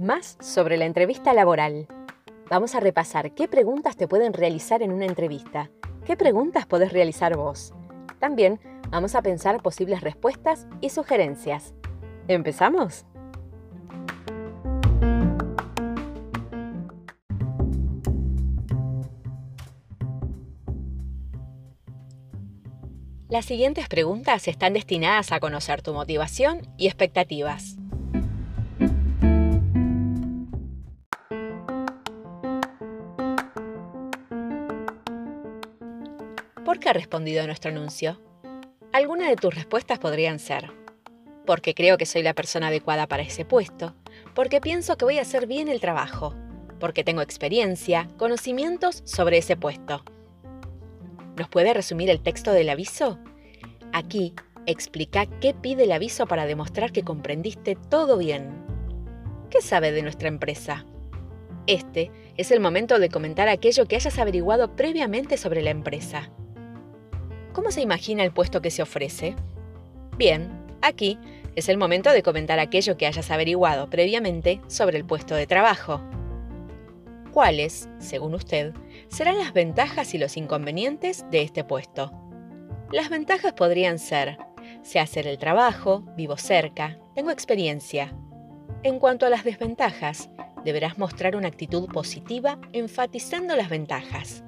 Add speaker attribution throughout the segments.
Speaker 1: Más sobre la entrevista laboral. Vamos a repasar qué preguntas te pueden realizar en una entrevista, qué preguntas podés realizar vos. También vamos a pensar posibles respuestas y sugerencias. ¿Empezamos? Las siguientes preguntas están destinadas a conocer tu motivación y expectativas. ¿Por qué ha respondido a nuestro anuncio? Algunas de tus respuestas podrían ser, porque creo que soy la persona adecuada para ese puesto, porque pienso que voy a hacer bien el trabajo, porque tengo experiencia, conocimientos sobre ese puesto ¿Nos puede resumir el texto del aviso? Aquí explica qué pide el aviso para demostrar que comprendiste todo bien. ¿Qué sabe de nuestra empresa? Este es el momento de comentar aquello que hayas averiguado previamente sobre la empresa. ¿Cómo se imagina el puesto que se ofrece? Bien, aquí es el momento de comentar aquello que hayas averiguado previamente sobre el puesto de trabajo. ¿Cuáles, según usted, serán las ventajas y los inconvenientes de este puesto? Las ventajas podrían ser, sé hacer el trabajo, vivo cerca, tengo experiencia. En cuanto a las desventajas, deberás mostrar una actitud positiva enfatizando las ventajas.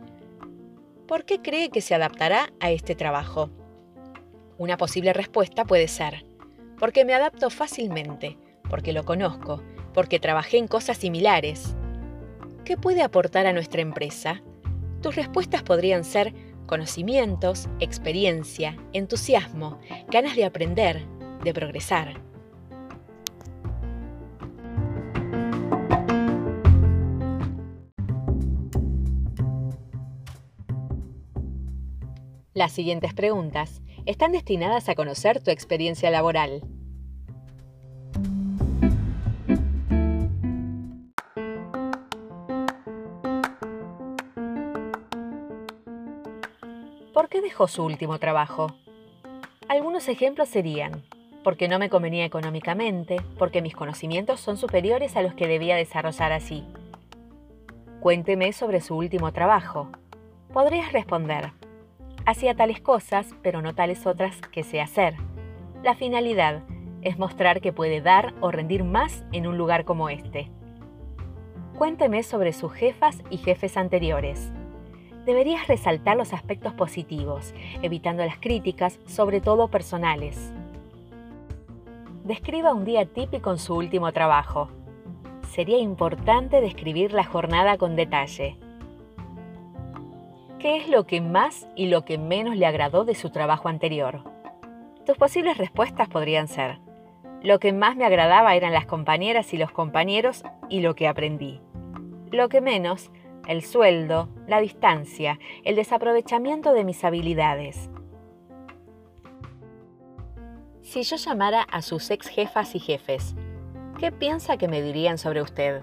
Speaker 1: ¿Por qué cree que se adaptará a este trabajo? Una posible respuesta puede ser, porque me adapto fácilmente, porque lo conozco, porque trabajé en cosas similares, ¿Qué puede aportar a nuestra empresa? Tus respuestas podrían ser conocimientos, experiencia, entusiasmo, ganas de aprender, de progresar. Las siguientes preguntas están destinadas a conocer tu experiencia laboral. ¿Por qué dejó su último trabajo? Algunos ejemplos serían, porque no me convenía económicamente, porque mis conocimientos son superiores a los que debía desarrollar así. Cuénteme sobre su último trabajo. Podrías responder, hacía tales cosas, pero no tales otras que sé hacer. La finalidad es mostrar que puede dar o rendir más en un lugar como este. Cuénteme sobre sus jefas y jefes anteriores deberías resaltar los aspectos positivos, evitando las críticas, sobre todo personales. Describa un día típico en su último trabajo. Sería importante describir la jornada con detalle. ¿Qué es lo que más y lo que menos le agradó de su trabajo anterior? Tus posibles respuestas podrían ser, lo que más me agradaba eran las compañeras y los compañeros y lo que aprendí. Lo que menos el sueldo, la distancia, el desaprovechamiento de mis habilidades. Si yo llamara a sus ex jefas y jefes, ¿qué piensa que me dirían sobre usted?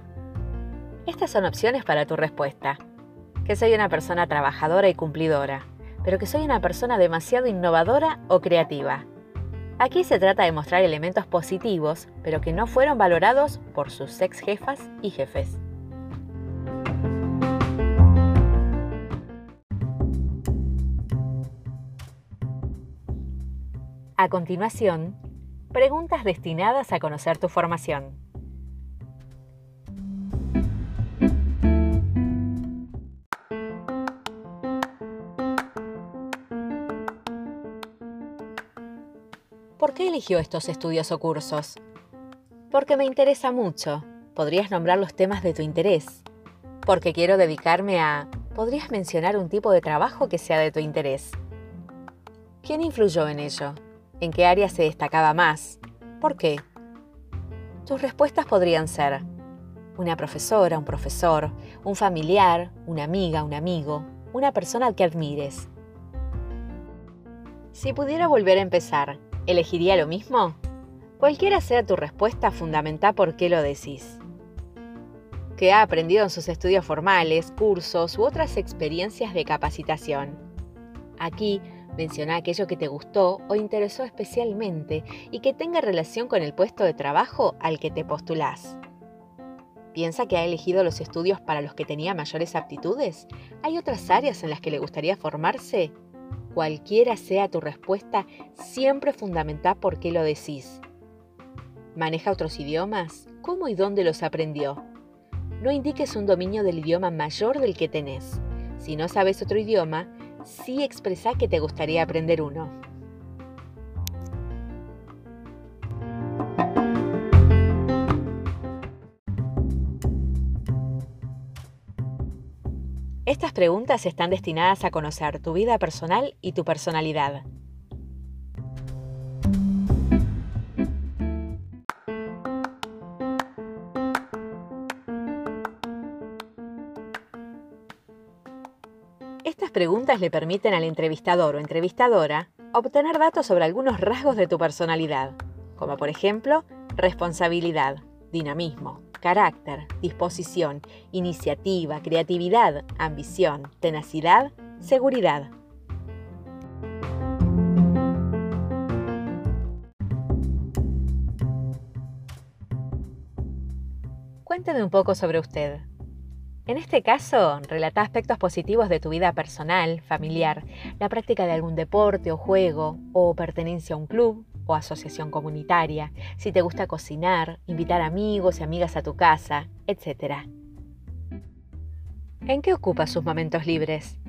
Speaker 1: Estas son opciones para tu respuesta. Que soy una persona trabajadora y cumplidora, pero que soy una persona demasiado innovadora o creativa. Aquí se trata de mostrar elementos positivos, pero que no fueron valorados por sus ex jefas y jefes. A continuación, preguntas destinadas a conocer tu formación. ¿Por qué eligió estos estudios o cursos? Porque me interesa mucho. ¿Podrías nombrar los temas de tu interés? Porque quiero dedicarme a... ¿Podrías mencionar un tipo de trabajo que sea de tu interés? ¿Quién influyó en ello? ¿En qué área se destacaba más? ¿Por qué? Tus respuestas podrían ser una profesora, un profesor, un familiar, una amiga, un amigo, una persona al que admires. Si pudiera volver a empezar, ¿elegiría lo mismo? Cualquiera sea tu respuesta, fundamenta por qué lo decís. ¿Qué ha aprendido en sus estudios formales, cursos u otras experiencias de capacitación? Aquí Menciona aquello que te gustó o interesó especialmente y que tenga relación con el puesto de trabajo al que te postulás. ¿Piensa que ha elegido los estudios para los que tenía mayores aptitudes? ¿Hay otras áreas en las que le gustaría formarse? Cualquiera sea tu respuesta, siempre fundamenta por qué lo decís. ¿Maneja otros idiomas? ¿Cómo y dónde los aprendió? No indiques un dominio del idioma mayor del que tenés. Si no sabes otro idioma, sí expresa que te gustaría aprender uno. Estas preguntas están destinadas a conocer tu vida personal y tu personalidad. Preguntas le permiten al entrevistador o entrevistadora obtener datos sobre algunos rasgos de tu personalidad, como por ejemplo responsabilidad, dinamismo, carácter, disposición, iniciativa, creatividad, ambición, tenacidad, seguridad. Cuénteme un poco sobre usted. En este caso, relata aspectos positivos de tu vida personal, familiar, la práctica de algún deporte o juego, o pertenencia a un club o asociación comunitaria, si te gusta cocinar, invitar amigos y amigas a tu casa, etc. ¿En qué ocupas sus momentos libres?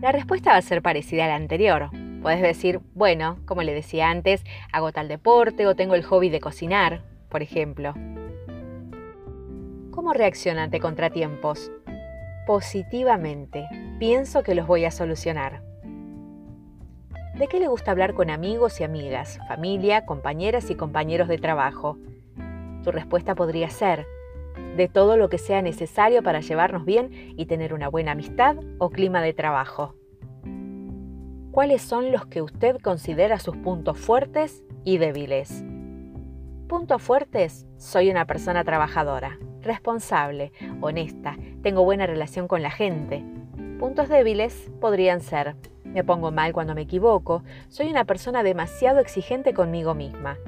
Speaker 1: La respuesta va a ser parecida a la anterior. Puedes decir, bueno, como le decía antes, hago tal deporte o tengo el hobby de cocinar, por ejemplo. ¿Cómo reacciona ante contratiempos? Positivamente. Pienso que los voy a solucionar. ¿De qué le gusta hablar con amigos y amigas, familia, compañeras y compañeros de trabajo? Tu respuesta podría ser, de todo lo que sea necesario para llevarnos bien y tener una buena amistad o clima de trabajo. ¿Cuáles son los que usted considera sus puntos fuertes y débiles? Puntos fuertes, soy una persona trabajadora responsable, honesta, tengo buena relación con la gente. Puntos débiles podrían ser, me pongo mal cuando me equivoco, soy una persona demasiado exigente conmigo misma.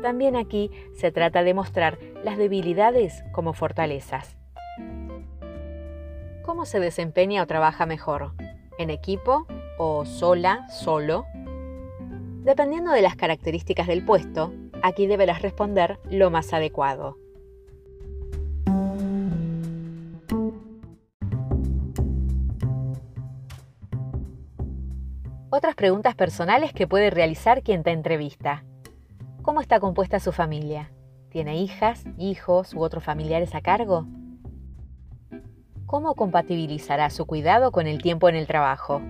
Speaker 1: También aquí se trata de mostrar las debilidades como fortalezas. ¿Cómo se desempeña o trabaja mejor? ¿En equipo o sola, solo? Dependiendo de las características del puesto, aquí deberás responder lo más adecuado. Preguntas personales que puede realizar quien te entrevista. ¿Cómo está compuesta su familia? ¿Tiene hijas, hijos u otros familiares a cargo? ¿Cómo compatibilizará su cuidado con el tiempo en el trabajo?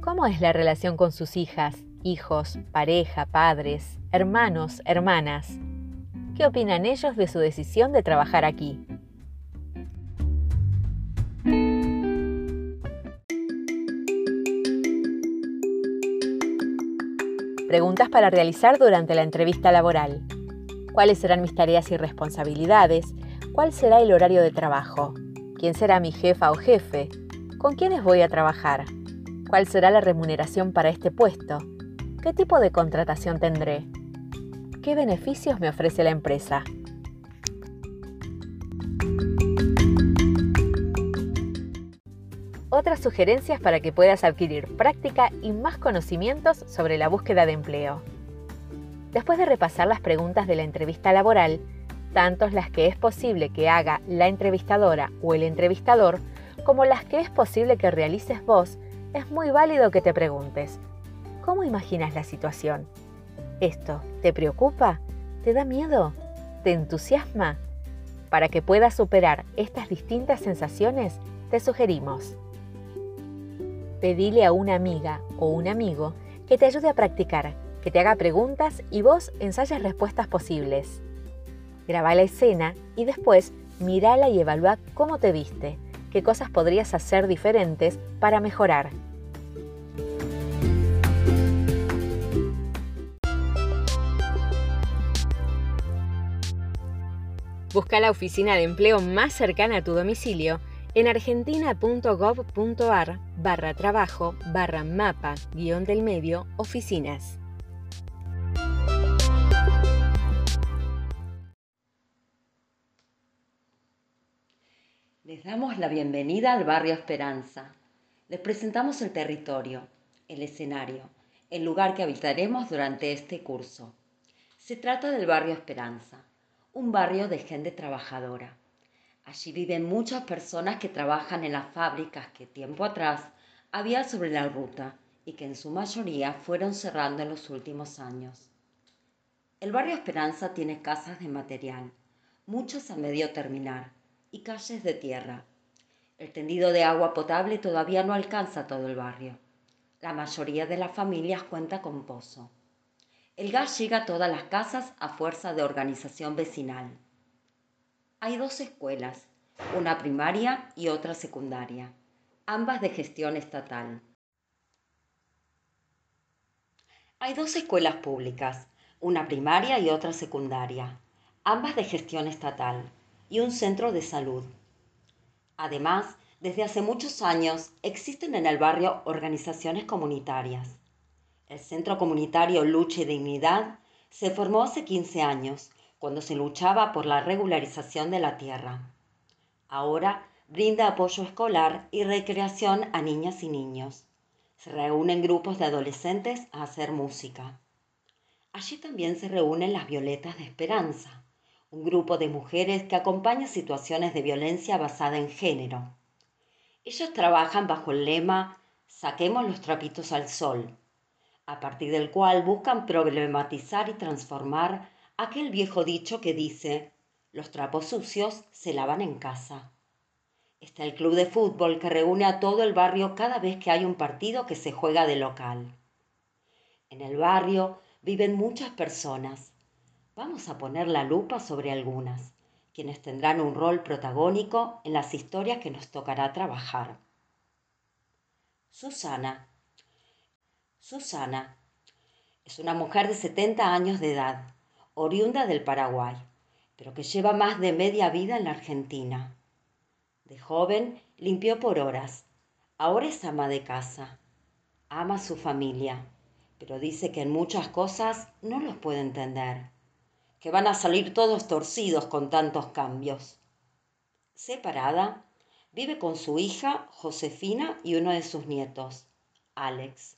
Speaker 1: ¿Cómo es la relación con sus hijas, hijos, pareja, padres, hermanos, hermanas? ¿Qué opinan ellos de su decisión de trabajar aquí? Preguntas para realizar durante la entrevista laboral. ¿Cuáles serán mis tareas y responsabilidades? ¿Cuál será el horario de trabajo? ¿Quién será mi jefa o jefe? ¿Con quiénes voy a trabajar? ¿Cuál será la remuneración para este puesto? ¿Qué tipo de contratación tendré? ¿Qué beneficios me ofrece la empresa? Otras sugerencias para que puedas adquirir práctica y más conocimientos sobre la búsqueda de empleo. Después de repasar las preguntas de la entrevista laboral, tanto las que es posible que haga la entrevistadora o el entrevistador, como las que es posible que realices vos, es muy válido que te preguntes, ¿cómo imaginas la situación? ¿Esto te preocupa? ¿Te da miedo? ¿Te entusiasma? Para que puedas superar estas distintas sensaciones, te sugerimos pedile a una amiga o un amigo que te ayude a practicar, que te haga preguntas y vos ensayas respuestas posibles. Graba la escena y después mírala y evalúa cómo te viste, qué cosas podrías hacer diferentes para mejorar. Busca la oficina de empleo más cercana a tu domicilio en argentina.gov.ar barra trabajo barra mapa guion del medio oficinas.
Speaker 2: Les damos la bienvenida al barrio Esperanza. Les presentamos el territorio, el escenario, el lugar que habitaremos durante este curso. Se trata del barrio Esperanza, un barrio de gente trabajadora Allí viven muchas personas que trabajan en las fábricas que tiempo atrás había sobre la ruta y que en su mayoría fueron cerrando en los últimos años. El barrio Esperanza tiene casas de material, muchas a medio terminar, y calles de tierra. El tendido de agua potable todavía no alcanza todo el barrio. La mayoría de las familias cuenta con pozo. El gas llega a todas las casas a fuerza de organización vecinal hay dos escuelas, una primaria y otra secundaria, ambas de gestión estatal. Hay dos escuelas públicas, una primaria y otra secundaria, ambas de gestión estatal, y un centro de salud. Además, desde hace muchos años existen en el barrio organizaciones comunitarias. El Centro Comunitario Lucha y Dignidad se formó hace 15 años cuando se luchaba por la regularización de la tierra. Ahora brinda apoyo escolar y recreación a niñas y niños. Se reúnen grupos de adolescentes a hacer música. Allí también se reúnen las Violetas de Esperanza, un grupo de mujeres que acompaña situaciones de violencia basada en género. Ellos trabajan bajo el lema Saquemos los trapitos al sol, a partir del cual buscan problematizar y transformar aquel viejo dicho que dice, los trapos sucios se lavan en casa. Está el club de fútbol que reúne a todo el barrio cada vez que hay un partido que se juega de local. En el barrio viven muchas personas. Vamos a poner la lupa sobre algunas, quienes tendrán un rol protagónico en las historias que nos tocará trabajar. Susana. Susana es una mujer de 70 años de edad oriunda del Paraguay, pero que lleva más de media vida en la Argentina. De joven limpió por horas, ahora es ama de casa, ama a su familia, pero dice que en muchas cosas no los puede entender, que van a salir todos torcidos con tantos cambios. Separada, vive con su hija Josefina y uno de sus nietos, Alex.